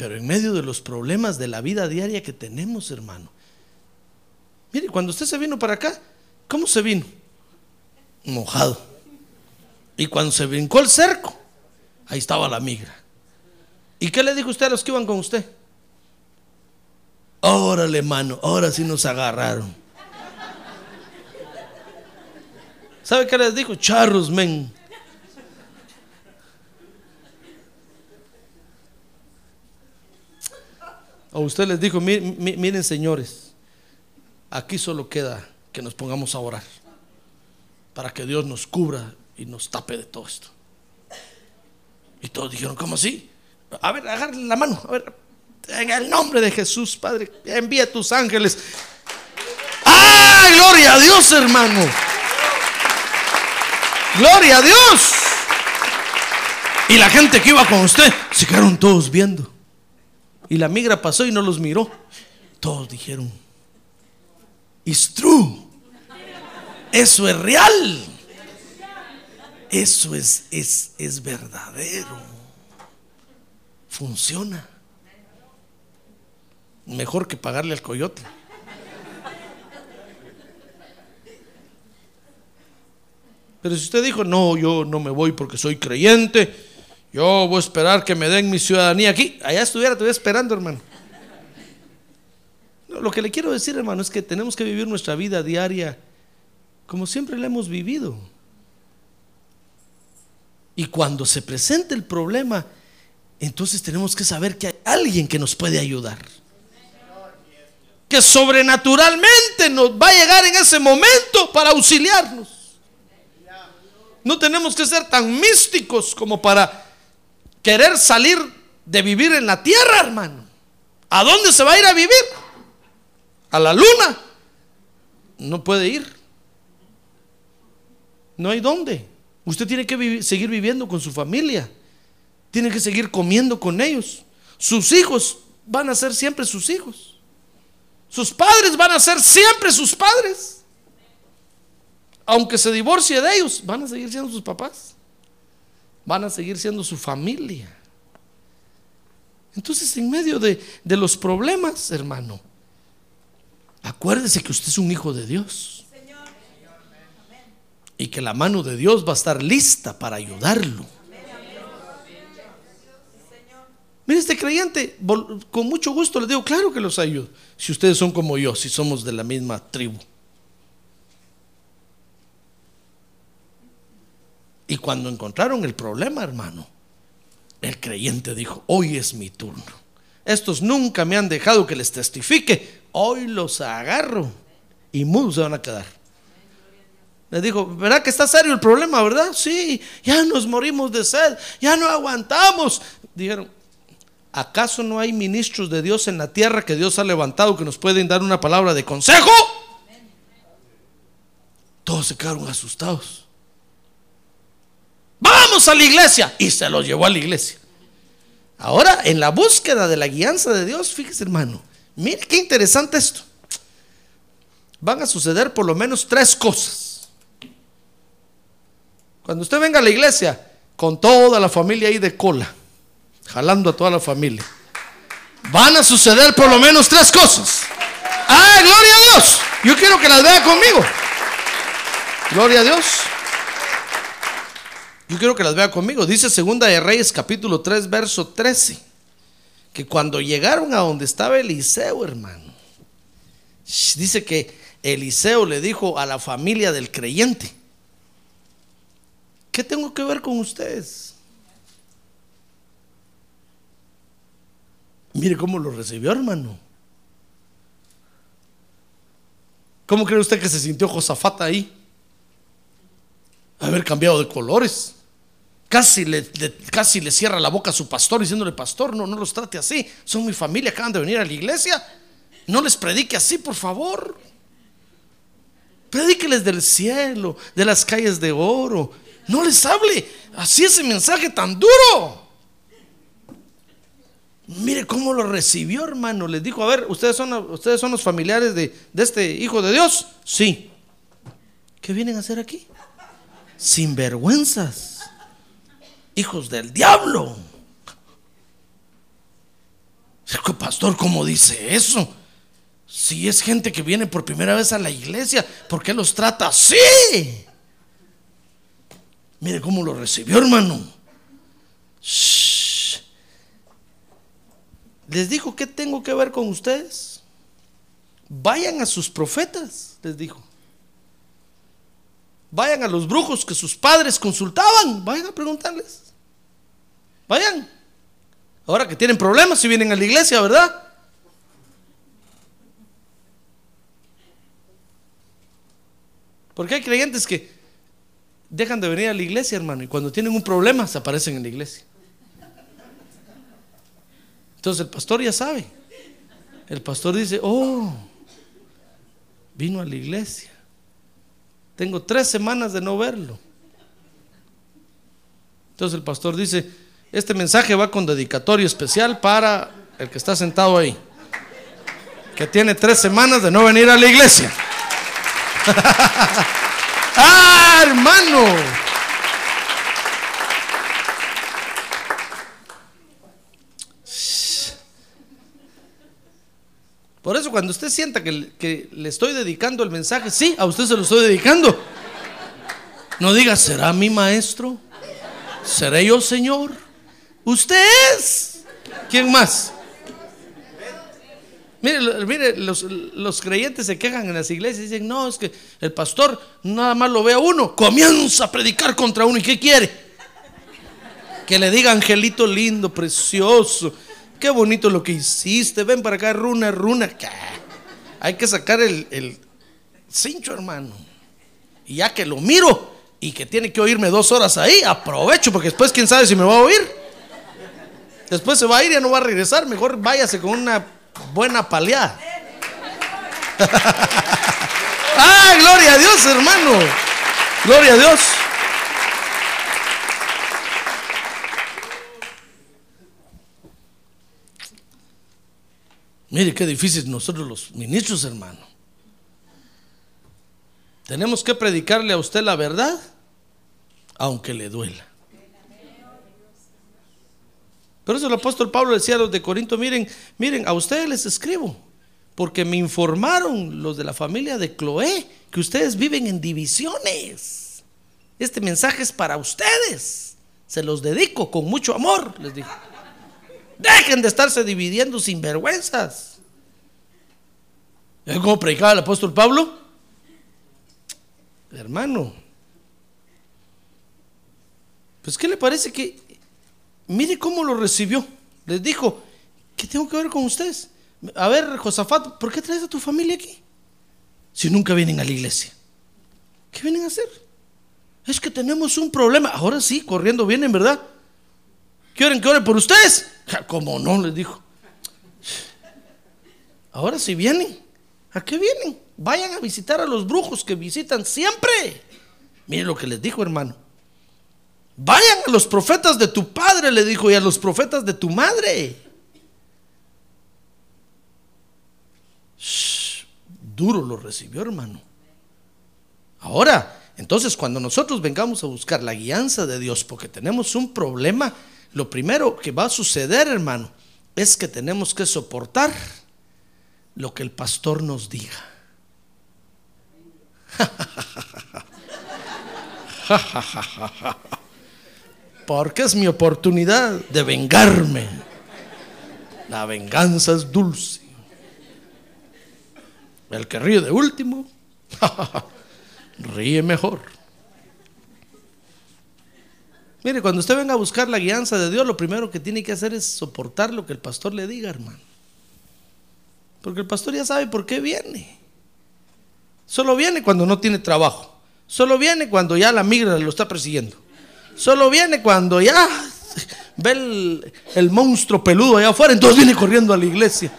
Pero en medio de los problemas de la vida diaria que tenemos, hermano. Mire, cuando usted se vino para acá, ¿cómo se vino? Mojado. Y cuando se brincó el cerco, ahí estaba la migra. ¿Y qué le dijo usted a los que iban con usted? Órale, hermano, ahora sí nos agarraron. ¿Sabe qué les dijo? Charros, men. A usted les dijo, miren señores, aquí solo queda que nos pongamos a orar para que Dios nos cubra y nos tape de todo esto. Y todos dijeron, ¿cómo así? A ver, agarre la mano. A ver, en el nombre de Jesús, Padre, envía tus ángeles. ¡Ah! Gloria a Dios, hermano. Gloria a Dios. Y la gente que iba con usted se quedaron todos viendo. Y la migra pasó y no los miró. Todos dijeron, it's true. Eso es real. Eso es, es, es verdadero. Funciona. Mejor que pagarle al coyote. Pero si usted dijo, no, yo no me voy porque soy creyente, yo voy a esperar que me den mi ciudadanía aquí. Allá estuviera todavía esperando, hermano. lo que le quiero decir, hermano, es que tenemos que vivir nuestra vida diaria como siempre la hemos vivido. Y cuando se presente el problema, entonces tenemos que saber que hay alguien que nos puede ayudar. Que sobrenaturalmente nos va a llegar en ese momento para auxiliarnos. No tenemos que ser tan místicos como para querer salir de vivir en la tierra, hermano. ¿A dónde se va a ir a vivir? ¿A la luna? No puede ir. No hay dónde. Usted tiene que seguir viviendo con su familia. Tiene que seguir comiendo con ellos. Sus hijos van a ser siempre sus hijos. Sus padres van a ser siempre sus padres. Aunque se divorcie de ellos, van a seguir siendo sus papás van a seguir siendo su familia. Entonces, en medio de, los problemas, hermano, acuérdese que usted es un hijo de Dios. Y que la mano de Dios va a estar lista para ayudarlo. Mire, este creyente, con mucho gusto le digo, claro que los ayudo. Si ustedes son como yo, si somos de la misma tribu. Y cuando encontraron el problema, hermano, el creyente dijo, hoy es mi turno. Estos nunca me han dejado que les testifique. Hoy los agarro y mudos se van a quedar. Le dijo, ¿verdad que está serio el problema, verdad? Sí, ya nos morimos de sed, ya no aguantamos. Dijeron, ¿acaso no hay ministros de Dios en la tierra que Dios ha levantado que nos pueden dar una palabra de consejo? Todos se quedaron asustados. Vamos a la iglesia. Y se los llevó a la iglesia. Ahora, en la búsqueda de la guianza de Dios, fíjese hermano, mire qué interesante esto. Van a suceder por lo menos tres cosas. Cuando usted venga a la iglesia, con toda la familia ahí de cola, jalando a toda la familia, van a suceder por lo menos tres cosas. ¡Ah, gloria a Dios! Yo quiero que las vea conmigo. Gloria a Dios. Yo quiero que las vea conmigo. Dice Segunda de Reyes capítulo 3 verso 13. Que cuando llegaron a donde estaba Eliseo, hermano. Dice que Eliseo le dijo a la familia del creyente. ¿Qué tengo que ver con ustedes? Mire cómo lo recibió, hermano. ¿Cómo cree usted que se sintió Josafata ahí? Haber cambiado de colores. Casi le, casi le cierra la boca a su pastor diciéndole, pastor, no, no los trate así. Son mi familia, acaban de venir a la iglesia. No les predique así, por favor. Predíqueles del cielo, de las calles de oro. No les hable así ese mensaje tan duro. Mire cómo lo recibió, hermano. Les dijo, a ver, ¿ustedes son, ustedes son los familiares de, de este hijo de Dios? Sí. ¿Qué vienen a hacer aquí? sinvergüenzas, hijos del diablo. Pastor, ¿cómo dice eso? Si es gente que viene por primera vez a la iglesia, ¿por qué los trata así? Mire cómo lo recibió, hermano. Les dijo, ¿qué tengo que ver con ustedes? Vayan a sus profetas, les dijo. Vayan a los brujos que sus padres consultaban. Vayan a preguntarles. Vayan. Ahora que tienen problemas si vienen a la iglesia, ¿verdad? Porque hay creyentes que dejan de venir a la iglesia, hermano, y cuando tienen un problema se aparecen en la iglesia. Entonces el pastor ya sabe. El pastor dice, oh, vino a la iglesia. Tengo tres semanas de no verlo. Entonces el pastor dice, este mensaje va con dedicatorio especial para el que está sentado ahí, que tiene tres semanas de no venir a la iglesia. ¡Ah, hermano! Por eso cuando usted sienta que, le estoy dedicando el mensaje, sí, a usted se lo estoy dedicando. No diga, ¿será mi maestro? ¿Seré yo, Señor? Usted es. ¿Quién más? Mire, mire los, los, creyentes se quejan en las iglesias y dicen, no, es que el pastor nada más lo ve a uno, comienza a predicar contra uno. ¿Y qué quiere? Que le diga, angelito lindo, precioso, qué bonito lo que hiciste, ven para acá, runa, runa. Hay que sacar el, el cincho, hermano. Y ya que lo miro y que tiene que oírme dos horas ahí, aprovecho, porque después quién sabe si me va a oír. Después se va a ir y ya no va a regresar, mejor váyase con una buena paleada. ¡Ah, gloria a Dios, hermano! ¡Gloria a Dios! Mire qué difícil nosotros los ministros, hermano. Tenemos que predicarle a usted la verdad, aunque le duela. Por eso el apóstol Pablo decía a los de Corinto, miren, miren, a ustedes les escribo, porque me informaron los de la familia de Cloé que ustedes viven en divisiones. Este mensaje es para ustedes. Se los dedico con mucho amor, les dijo. Dejen de estarse dividiendo sin vergüenzas. ¿Cómo predicaba el apóstol Pablo? Hermano, pues ¿qué le parece que... Mire cómo lo recibió. Les dijo, ¿qué tengo que ver con ustedes? A ver, Josafat, ¿por qué traes a tu familia aquí? Si nunca vienen a la iglesia. ¿Qué vienen a hacer? Es que tenemos un problema. Ahora sí, corriendo vienen, ¿verdad? ¿Quieren que ore por ustedes? Como no, les dijo. Ahora sí vienen. ¿A qué vienen? Vayan a visitar a los brujos que visitan siempre. Miren lo que les dijo, hermano. Vayan a los profetas de tu padre, le dijo, y a los profetas de tu madre. duro lo recibió, hermano. Ahora, entonces, cuando nosotros vengamos a buscar la guianza de Dios porque tenemos un problema, lo primero que va a suceder, hermano, es que tenemos que soportar lo que el pastor nos diga. Porque es mi oportunidad de vengarme. La venganza es dulce. El que ríe de último, ríe mejor. Mire, cuando usted venga a buscar la guianza de Dios, lo primero que tiene que hacer es soportar lo que el pastor le diga, hermano. Porque el pastor ya sabe por qué viene. Solo viene cuando no tiene trabajo. Solo viene cuando ya la migra lo está persiguiendo. Solo viene cuando ya ve el, monstruo peludo allá afuera, entonces viene corriendo a la iglesia.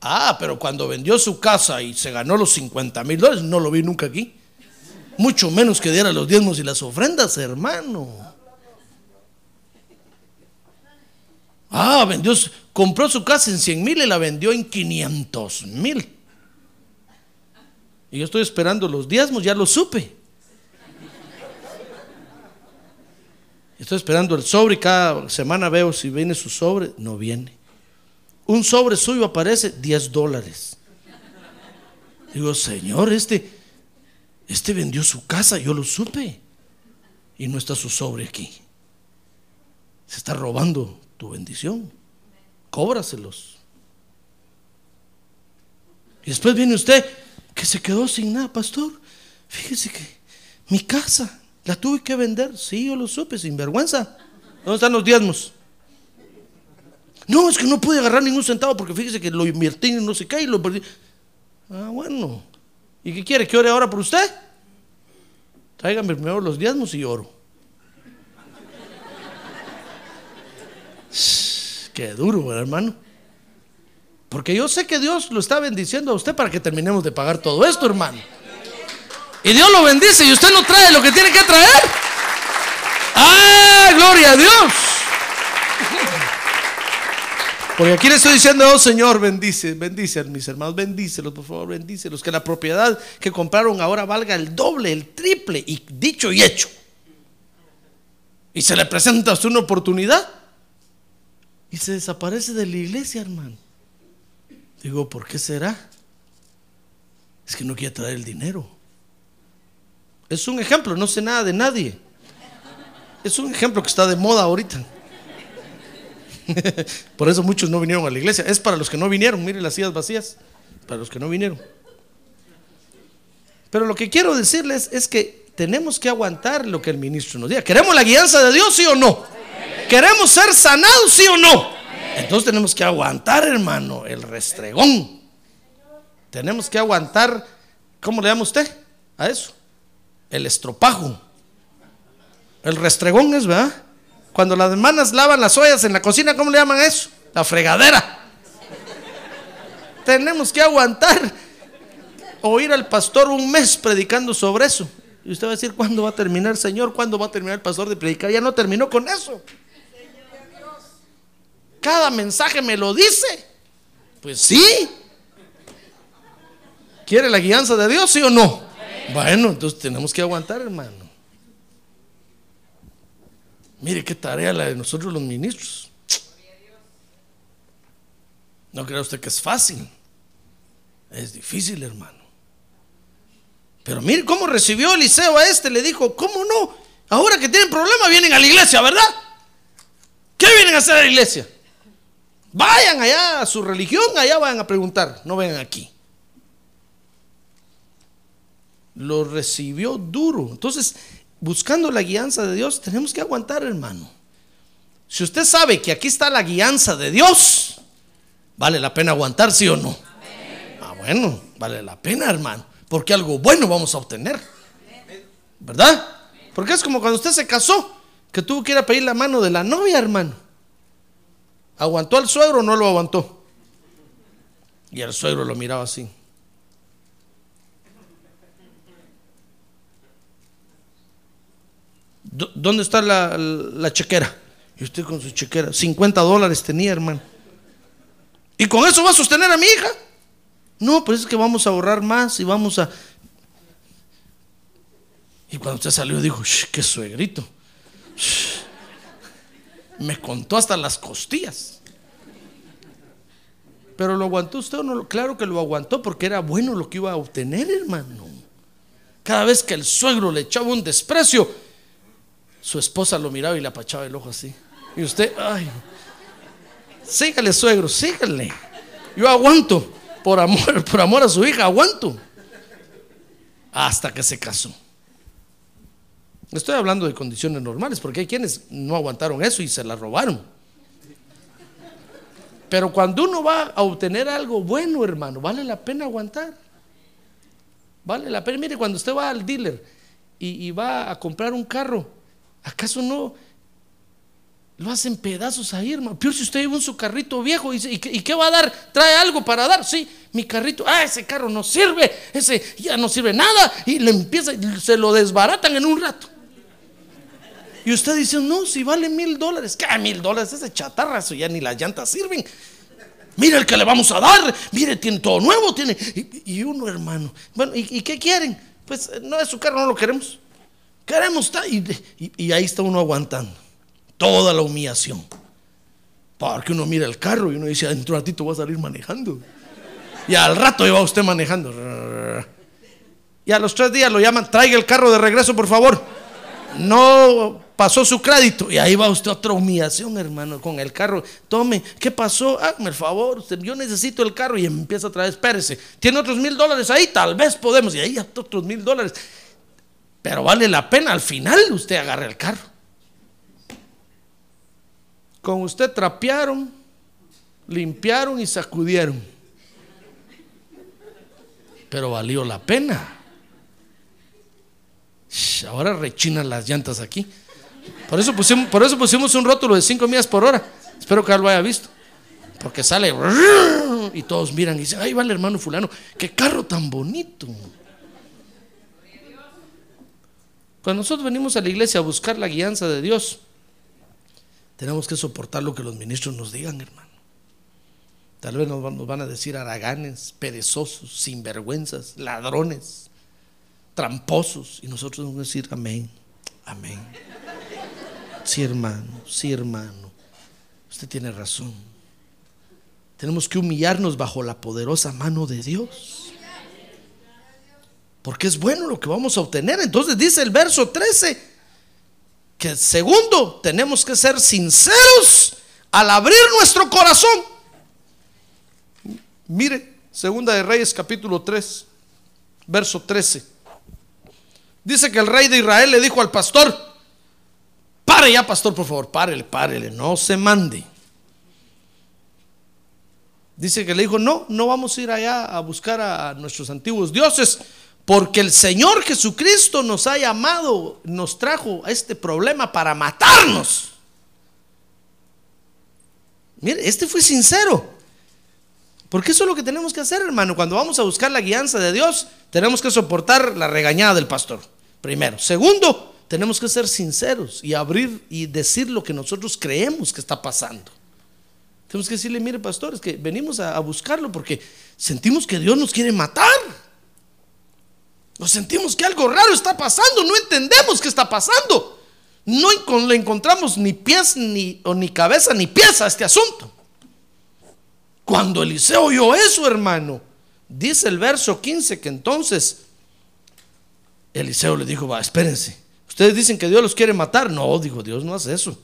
Ah, pero cuando vendió su casa y se ganó los 50 mil dólares, no lo vi nunca aquí. Mucho menos que diera los diezmos y las ofrendas, hermano. Ah, vendió, compró su casa en 100 mil y la vendió en 500 mil. Y yo estoy esperando los diezmos, ya lo supe. Estoy esperando el sobre y cada semana veo si viene su sobre. No viene. Un sobre suyo aparece 10 dólares. Digo, Señor, este, este vendió su casa, yo lo supe. Y no está su sobre aquí. Se está robando tu bendición. Cóbraselos. Y después viene usted que se quedó sin nada, pastor. Fíjese que mi casa la tuve que vender. Sí, yo lo supe, sin vergüenza. ¿Dónde están los diezmos? No, es que no pude agarrar ningún centavo porque fíjese que lo invertí en no sé qué y lo perdí. Ah, bueno. ¿Y qué quiere? ¿Que ore ahora por usted? Tráigame primero los diezmos y oro. Qué duro, hermano. Porque yo sé que Dios lo está bendiciendo a usted para que terminemos de pagar todo esto, hermano. Y Dios lo bendice y usted no trae lo que tiene que traer. ¡Ah, gloria a Dios! Porque aquí le estoy diciendo, oh Señor, bendice, bendice a mis hermanos, bendícelos, por favor, bendícelos. Que la propiedad que compraron ahora valga el doble, el triple, y dicho y hecho. Y se le presenta a una oportunidad y se desaparece de la iglesia, hermano. Digo, ¿por qué será? Es que no quiere traer el dinero. Es un ejemplo, no sé nada de nadie. Es un ejemplo que está de moda ahorita. Por eso muchos no vinieron a la iglesia. Es para los que no vinieron. Mire las sillas vacías. Para los que no vinieron. Pero lo que quiero decirles es que tenemos que aguantar lo que el ministro nos diga. ¿Queremos la guianza de Dios, sí o no? ¿Queremos ser sanados, sí o no? Entonces tenemos que aguantar, hermano, el restregón. Tenemos que aguantar, ¿cómo le llama usted a eso? El estropajo. El restregón es, ¿verdad? Cuando las hermanas lavan las ollas en la cocina, ¿cómo le llaman eso? La fregadera. Tenemos que aguantar oír al pastor un mes predicando sobre eso. Y usted va a decir, ¿cuándo va a terminar, Señor? ¿Cuándo va a terminar el pastor de predicar? Ya no terminó con eso. Cada mensaje me lo dice. Pues sí. ¿Quiere la guianza de Dios, sí o no? Bueno, entonces tenemos que aguantar, hermano. Mire qué tarea la de nosotros los ministros. No crea usted que es fácil. Es difícil, hermano. Pero mire cómo recibió Eliseo a este. Le dijo, ¿cómo no? Ahora que tienen problemas vienen a la iglesia, ¿verdad? ¿Qué vienen a hacer a la iglesia? Vayan allá a su religión, allá vayan a preguntar, no vengan aquí. Lo recibió duro. Entonces, buscando la guianza de Dios, tenemos que aguantar, hermano. Si usted sabe que aquí está la guianza de Dios, vale la pena aguantar, sí o no. Ah, bueno, vale la pena, hermano, porque algo bueno vamos a obtener. ¿Verdad? Porque es como cuando usted se casó, que tuvo que ir a pedir la mano de la novia, hermano. ¿Aguantó al suegro o no lo aguantó? Y el suegro lo miraba así. ¿Dónde está la, chequera? Y usted con su chequera, 50 dólares tenía, hermano. ¿Y con eso va a sostener a mi hija? No, pues es que vamos a ahorrar más y vamos a... Y cuando usted salió dijo, qué suegrito. Me contó hasta las costillas. Pero lo aguantó usted o no? Claro que lo aguantó porque era bueno lo que iba a obtener, hermano. Cada vez que el suegro le echaba un desprecio, su esposa lo miraba y le apachaba el ojo así. Y usted, ay, sígale suegro, sígale. Yo aguanto, por amor, por amor a su hija, aguanto. Hasta que se casó. Estoy hablando de condiciones normales, porque hay quienes no aguantaron eso y se la robaron. Pero cuando uno va a obtener algo bueno, hermano, vale la pena aguantar. Vale la pena. Mire, cuando usted va al dealer y, y va a comprar un carro, ¿Acaso no lo hacen pedazos ahí, hermano? Peor si usted lleva un su carrito viejo y, y, qué va a dar? ¿Trae algo para dar? Sí, mi carrito, ah, ese carro no sirve, ese ya no sirve nada y le empieza, se lo desbaratan en un rato. Y usted dice, no, si vale mil dólares, ¿qué mil dólares? Ese chatarrazo, ya ni las llantas sirven. Mire el que le vamos a dar. Mire, tiene todo nuevo. Tiene. Y, uno, hermano. Bueno, ¿y, qué quieren? Pues eh, no es su carro, no lo queremos. Queremos. Y, y- ahí está uno aguantando. Toda la humillación. Porque uno mira el carro y uno dice, dentro de un ratito voy a salir manejando. Y al rato va usted manejando. Y a los tres días lo llaman, traiga el carro de regreso, por favor. No pasó su crédito. Y ahí va usted otra humillación, hermano, con el carro. Tome, ¿qué pasó? Hágame el favor, yo necesito el carro. Y empieza otra vez, espérese. ¿Tiene otros mil dólares ahí? Tal vez podemos. Y ahí ya otros mil dólares. Pero vale la pena, al final usted agarra el carro. Con usted trapearon, limpiaron y sacudieron. Pero valió la pena. Sh, Ahora rechinan las llantas aquí. Por eso pusimos, por eso pusimos un rótulo de 5 millas por hora. Espero que lo haya visto. Porque sale y todos miran y dicen, ay, vale hermano fulano, qué carro tan bonito. Cuando nosotros venimos a la iglesia a buscar la guianza de Dios, tenemos que soportar lo que los ministros nos digan, hermano. Tal vez nos van a decir haraganes, perezosos, sinvergüenzas, ladrones, tramposos. Y nosotros vamos a decir amén, amén. Sí, hermano, sí, hermano. Usted tiene razón. Tenemos que humillarnos bajo la poderosa mano de Dios. Porque es bueno lo que vamos a obtener. Entonces dice el verso 13 que segundo, tenemos que ser sinceros al abrir nuestro corazón. Mire, segunda de Reyes capítulo 3, verso 13. Dice que el rey de Israel le dijo al pastor, pare ya pastor, por favor, párele, párele, no se mande. Dice que le dijo, no, no vamos a ir allá a buscar a nuestros antiguos dioses, porque el Señor Jesucristo nos ha llamado, nos trajo a este problema para matarnos. Mire, este fue sincero. Porque eso es lo que tenemos que hacer, hermano. Cuando vamos a buscar la guianza de Dios, tenemos que soportar la regañada del pastor. Primero. Segundo, tenemos que ser sinceros y abrir y decir lo que nosotros creemos que está pasando. Tenemos que decirle, mire, pastor, es que venimos a, buscarlo porque sentimos que Dios nos quiere matar. Nos sentimos que algo raro está pasando, no entendemos qué está pasando. No le encontramos ni pies, ni, o ni cabeza, ni pieza a este asunto. Cuando Eliseo oyó eso, hermano, dice el verso 15 que entonces Eliseo le dijo, va, espérense, ustedes dicen que Dios los quiere matar. No, dijo, Dios no hace eso.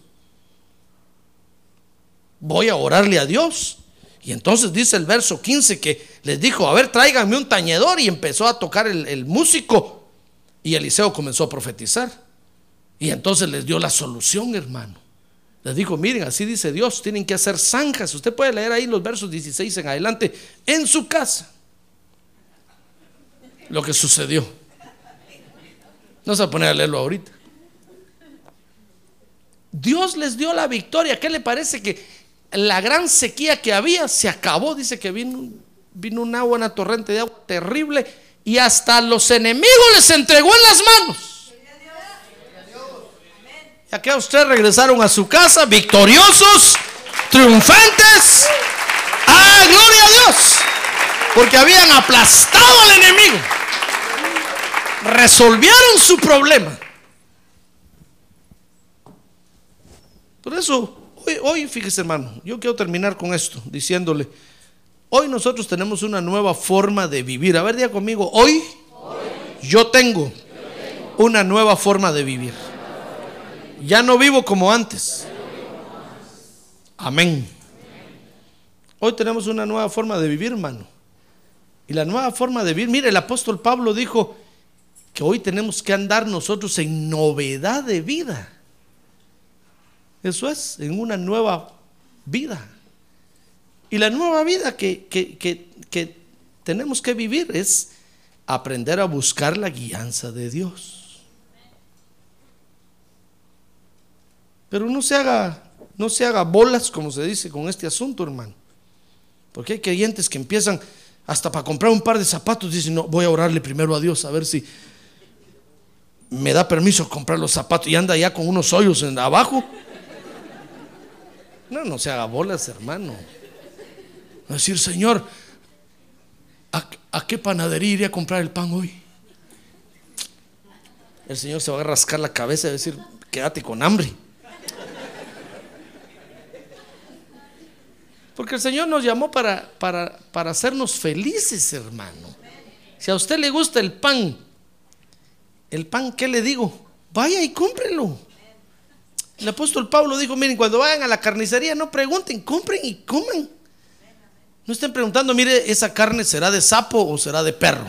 Voy a orarle a Dios. Y entonces dice el verso 15 que les dijo, a ver, tráiganme un tañedor y empezó a tocar el, el músico. Y Eliseo comenzó a profetizar. Y entonces les dio la solución, hermano. Les dijo, miren, así dice Dios, tienen que hacer zanjas. Usted puede leer ahí los versos 16 en adelante, en su casa. Lo que sucedió. No se va a poner a leerlo ahorita. Dios les dio la victoria. ¿Qué le parece que la gran sequía que había se acabó? Dice que vino, vino un agua, una torrente de agua terrible y hasta los enemigos les entregó en las manos. Y acá ustedes regresaron a su casa victoriosos, triunfantes. ¡Ah, gloria a Dios! Porque habían aplastado al enemigo. Resolvieron su problema. Por eso, hoy, fíjese hermano, yo quiero terminar con esto, diciéndole, hoy nosotros tenemos una nueva forma de vivir. A ver, diga conmigo, hoy, yo, tengo una nueva forma de vivir. Ya no vivo como antes. Amén. Hoy tenemos una nueva forma de vivir, hermano. Y la nueva forma de vivir, mire, el apóstol Pablo dijo que hoy tenemos que andar nosotros en novedad de vida. Eso es, en una nueva vida. Y la nueva vida que, que- que- que tenemos que vivir es aprender a buscar la guianza de Dios. Pero no se haga, no se haga bolas, como se dice, con este asunto, hermano. Porque hay creyentes que empiezan hasta para comprar un par de zapatos, dicen, no, voy a orarle primero a Dios a ver si me da permiso comprar los zapatos y anda ya con unos hoyos en abajo. No, no se haga bolas, hermano. Decir, Señor, ¿a, a qué panadería iré a comprar el pan hoy? El Señor se va a rascar la cabeza y decir, quédate con hambre. Porque el Señor nos llamó para, para, para hacernos felices, hermano. Si a usted le gusta el pan, el pan, ¿qué le digo? Vaya y cómprelo. El apóstol Pablo dijo, miren, cuando vayan a la carnicería no pregunten, compren y coman. No estén preguntando, mire, esa carne será de sapo o será de perro.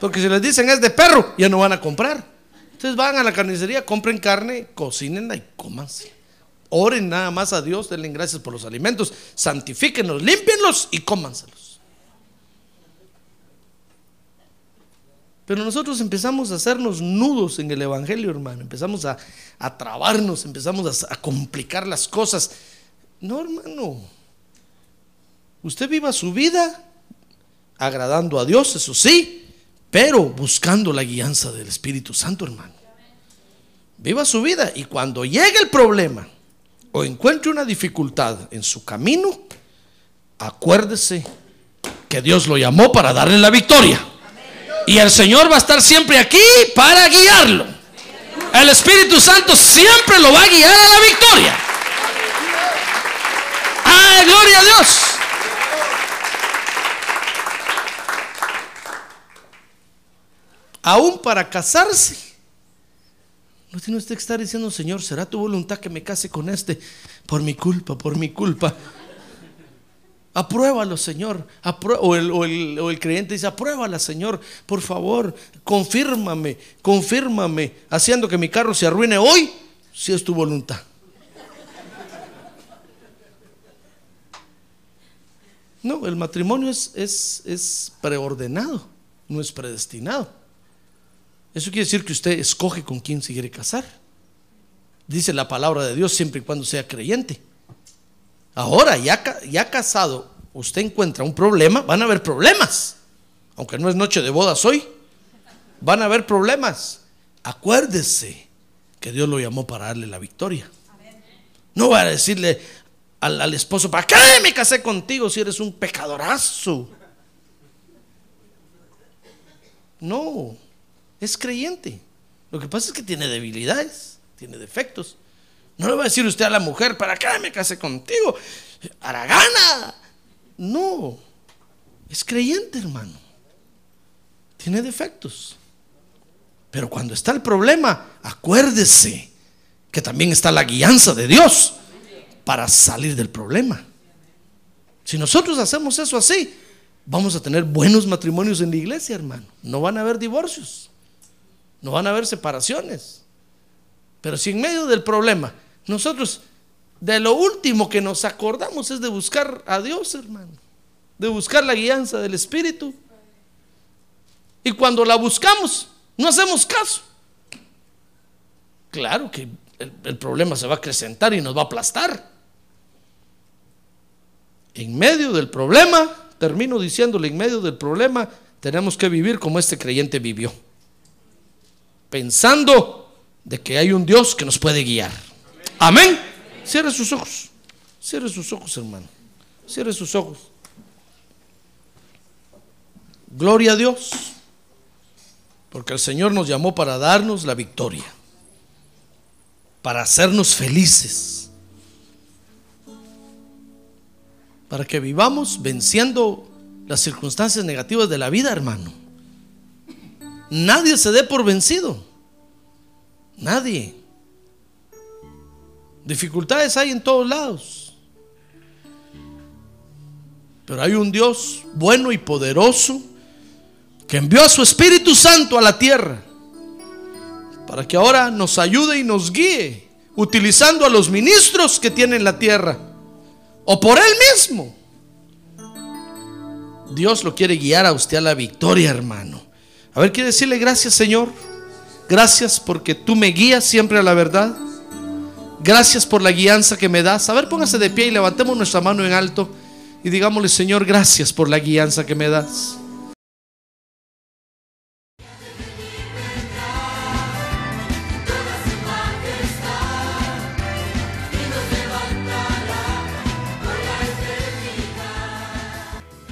Porque si les dicen es de perro, ya no van a comprar. Entonces van a la carnicería, compren carne, cocínenla y cómanse. Oren nada más a Dios, denle gracias por los alimentos, santifíquenlos, límpienlos y cómanselos. Pero nosotros empezamos a hacernos nudos en el Evangelio, hermano. Empezamos a, a trabarnos, empezamos a, a complicar las cosas. No, hermano. Usted viva su vida agradando a Dios, eso sí, pero buscando la guianza del Espíritu Santo, hermano. Viva su vida y cuando llegue el problema o encuentre una dificultad en su camino, acuérdese que Dios lo llamó para darle la victoria. Y el Señor va a estar siempre aquí para guiarlo. El Espíritu Santo siempre lo va a guiar a la victoria. ¡Ay, gloria a Dios! Aún para casarse, no tiene usted que estar diciendo, Señor, ¿será tu voluntad que me case con este? Por mi culpa, por mi culpa. Apruébalo, Señor. o, el, o, el, o, el, creyente dice, apruébala, Señor. Por favor, confírmame, confírmame, haciendo que mi carro se arruine hoy, si es tu voluntad. No, el matrimonio es, es, es preordenado, no es predestinado. Eso quiere decir que usted escoge con quién se quiere casar. Dice la palabra de Dios siempre y cuando sea creyente. Ahora, ya, ya casado, usted encuentra un problema, van a haber problemas. Aunque no es noche de bodas hoy, van a haber problemas. Acuérdese que Dios lo llamó para darle la victoria. No va a decirle al, al esposo, ¿para qué me casé contigo si eres un pecadorazo? No, es creyente. Lo que pasa es que tiene debilidades, tiene defectos. No le va a decir usted a la mujer, ¿para qué me casé contigo? Aragana. No, es creyente, hermano. Tiene defectos. Pero cuando está el problema, acuérdese que también está la guianza de Dios para salir del problema. Si nosotros hacemos eso así, vamos a tener buenos matrimonios en la iglesia, hermano. No van a haber divorcios, no van a haber separaciones. Pero si en medio del problema nosotros de lo último que nos acordamos es de buscar a Dios, hermano. De buscar la guianza del Espíritu. Y cuando la buscamos, no hacemos caso. Claro que el, el, problema se va a acrecentar y nos va a aplastar. En medio del problema, termino diciéndole, en medio del problema tenemos que vivir como este creyente vivió. Pensando de que hay un Dios que nos puede guiar. Amén. Cierre sus ojos. Cierre sus ojos, hermano. Cierre sus ojos. Gloria a Dios. Porque el Señor nos llamó para darnos la victoria. Para hacernos felices. Para que vivamos venciendo las circunstancias negativas de la vida, hermano. Nadie se dé por vencido. Nadie. Dificultades hay en todos lados. Pero hay un Dios bueno y poderoso que envió a su Espíritu Santo a la tierra para que ahora nos ayude y nos guíe utilizando a los ministros que tiene la tierra o por él mismo. Dios lo quiere guiar a usted a la victoria, hermano. A ver, quiere decirle gracias, Señor. Gracias porque tú me guías siempre a la verdad. Gracias por la guianza que me das. A ver, póngase de pie y levantemos nuestra mano en alto y digámosle, Señor, gracias por la guianza que me das.